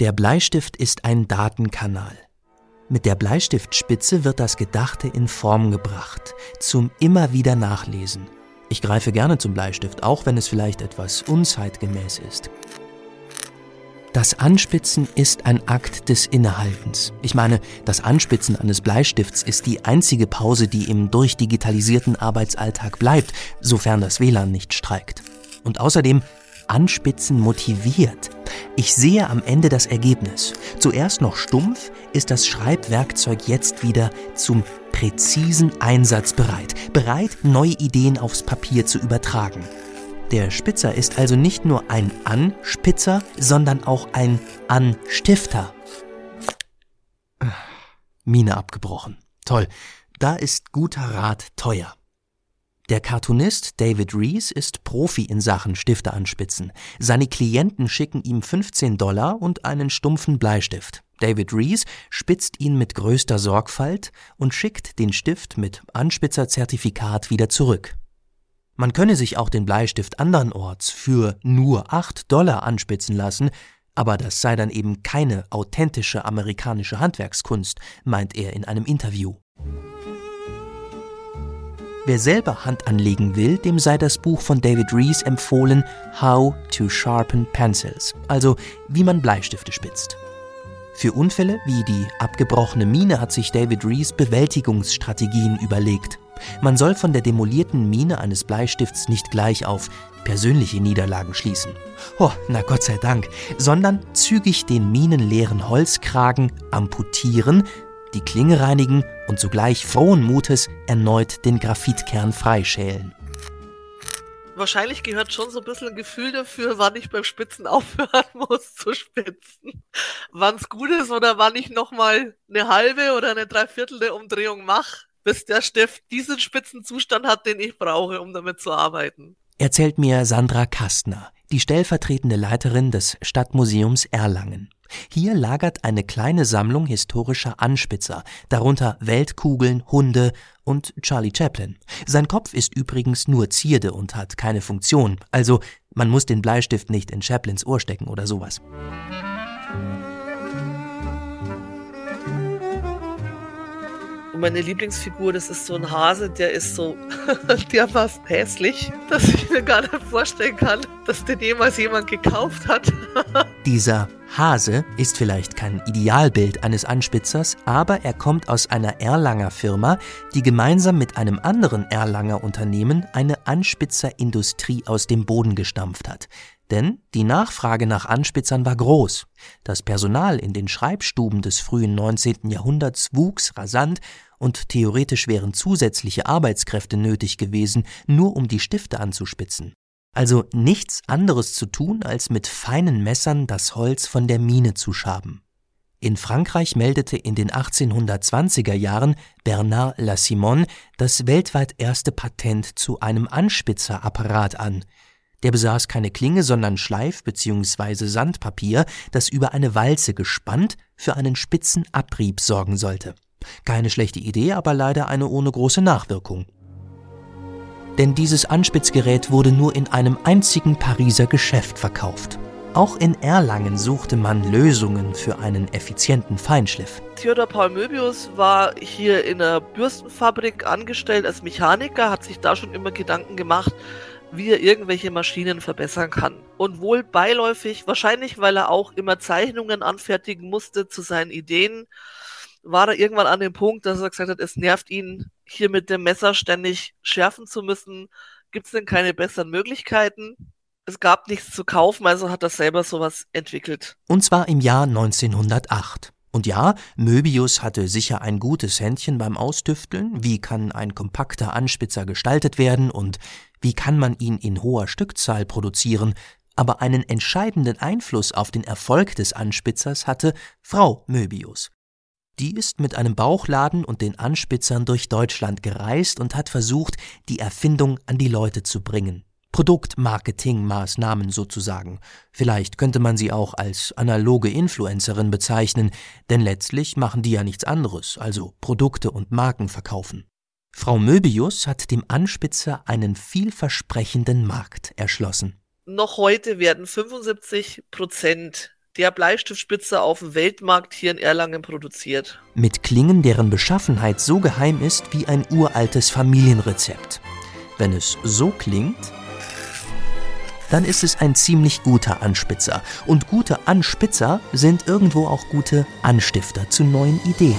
Der Bleistift ist ein Datenkanal. Mit der Bleistiftspitze wird das Gedachte in Form gebracht, zum immer wieder Nachlesen. Ich greife gerne zum Bleistift, auch wenn es vielleicht etwas unzeitgemäß ist. Das Anspitzen ist ein Akt des Innehaltens. Ich meine, das Anspitzen eines Bleistifts ist die einzige Pause, die im durchdigitalisierten Arbeitsalltag bleibt, sofern das WLAN nicht streikt. Und außerdem Anspitzen motiviert. Ich sehe am Ende das Ergebnis. Zuerst noch stumpf, ist das Schreibwerkzeug jetzt wieder zum präzisen Einsatz bereit, bereit, neue Ideen aufs Papier zu übertragen. Der Spitzer ist also nicht nur ein Anspitzer, sondern auch ein Anstifter. Mine abgebrochen. Toll. Da ist guter Rat teuer. Der Cartoonist David Rees ist Profi in Sachen Stifte anspitzen. Seine Klienten schicken ihm 15 Dollar und einen stumpfen Bleistift. David Rees spitzt ihn mit größter Sorgfalt und schickt den Stift mit Anspitzerzertifikat wieder zurück. Man könne sich auch den Bleistift andernorts für nur 8 Dollar anspitzen lassen, aber das sei dann eben keine authentische amerikanische Handwerkskunst, meint er in einem Interview. Wer selber Hand anlegen will, dem sei das Buch von David Rees empfohlen How to Sharpen Pencils, also wie man Bleistifte spitzt. Für Unfälle wie die abgebrochene Mine hat sich David Rees Bewältigungsstrategien überlegt. Man soll von der demolierten Mine eines Bleistifts nicht gleich auf persönliche Niederlagen schließen. Oh, na Gott sei Dank, sondern zügig den minenleeren Holzkragen amputieren, die Klinge reinigen und sogleich frohen Mutes erneut den Graphitkern freischälen. Wahrscheinlich gehört schon so ein bisschen ein Gefühl dafür, wann ich beim Spitzen aufhören muss zu spitzen. Wann es gut ist oder wann ich nochmal eine halbe oder eine Dreiviertel der Umdrehung mache, bis der Stift diesen Spitzenzustand hat, den ich brauche, um damit zu arbeiten. Erzählt mir Sandra Kastner, die stellvertretende Leiterin des Stadtmuseums Erlangen. Hier lagert eine kleine Sammlung historischer Anspitzer, darunter Weltkugeln, Hunde und Charlie Chaplin. Sein Kopf ist übrigens nur Zierde und hat keine Funktion, also man muss den Bleistift nicht in Chaplins Ohr stecken oder sowas. Und meine Lieblingsfigur, das ist so ein Hase, der ist so dermaßen hässlich, dass ich mir gar nicht vorstellen kann, dass den jemals jemand gekauft hat. Dieser Hase ist vielleicht kein Idealbild eines Anspitzers, aber er kommt aus einer Erlanger Firma, die gemeinsam mit einem anderen Erlanger Unternehmen eine Anspitzerindustrie aus dem Boden gestampft hat. Denn die Nachfrage nach Anspitzern war groß. Das Personal in den Schreibstuben des frühen 19. Jahrhunderts wuchs rasant und theoretisch wären zusätzliche Arbeitskräfte nötig gewesen, nur um die Stifte anzuspitzen. Also nichts anderes zu tun, als mit feinen Messern das Holz von der Mine zu schaben. In Frankreich meldete in den 1820er Jahren Bernard Lassimon das weltweit erste Patent zu einem Anspitzerapparat an. Der besaß keine Klinge, sondern Schleif- bzw. Sandpapier, das über eine Walze gespannt für einen spitzen Abrieb sorgen sollte. Keine schlechte Idee, aber leider eine ohne große Nachwirkung. Denn dieses Anspitzgerät wurde nur in einem einzigen Pariser Geschäft verkauft. Auch in Erlangen suchte man Lösungen für einen effizienten Feinschliff. Theodor Paul Möbius war hier in der Bürstenfabrik angestellt als Mechaniker, hat sich da schon immer Gedanken gemacht, wie er irgendwelche Maschinen verbessern kann. Und wohl beiläufig, wahrscheinlich weil er auch immer Zeichnungen anfertigen musste zu seinen Ideen, war er irgendwann an dem Punkt, dass er gesagt hat, es nervt ihn, hier mit dem Messer ständig schärfen zu müssen. Gibt es denn keine besseren Möglichkeiten? Es gab nichts zu kaufen, also hat er selber sowas entwickelt. Und zwar im Jahr 1908. Und ja, Möbius hatte sicher ein gutes Händchen beim Austüfteln. Wie kann ein kompakter Anspitzer gestaltet werden und wie kann man ihn in hoher Stückzahl produzieren? Aber einen entscheidenden Einfluss auf den Erfolg des Anspitzers hatte Frau Möbius. Die ist mit einem Bauchladen und den Anspitzern durch Deutschland gereist und hat versucht, die Erfindung an die Leute zu bringen. Produktmarketingmaßnahmen sozusagen. Vielleicht könnte man sie auch als analoge Influencerin bezeichnen, denn letztlich machen die ja nichts anderes, also Produkte und Marken verkaufen. Frau Möbius hat dem Anspitzer einen vielversprechenden Markt erschlossen. Noch heute werden 75 Prozent der Bleistiftspitzer auf dem Weltmarkt hier in Erlangen produziert. Mit Klingen, deren Beschaffenheit so geheim ist wie ein uraltes Familienrezept. Wenn es so klingt, dann ist es ein ziemlich guter Anspitzer. Und gute Anspitzer sind irgendwo auch gute Anstifter zu neuen Ideen.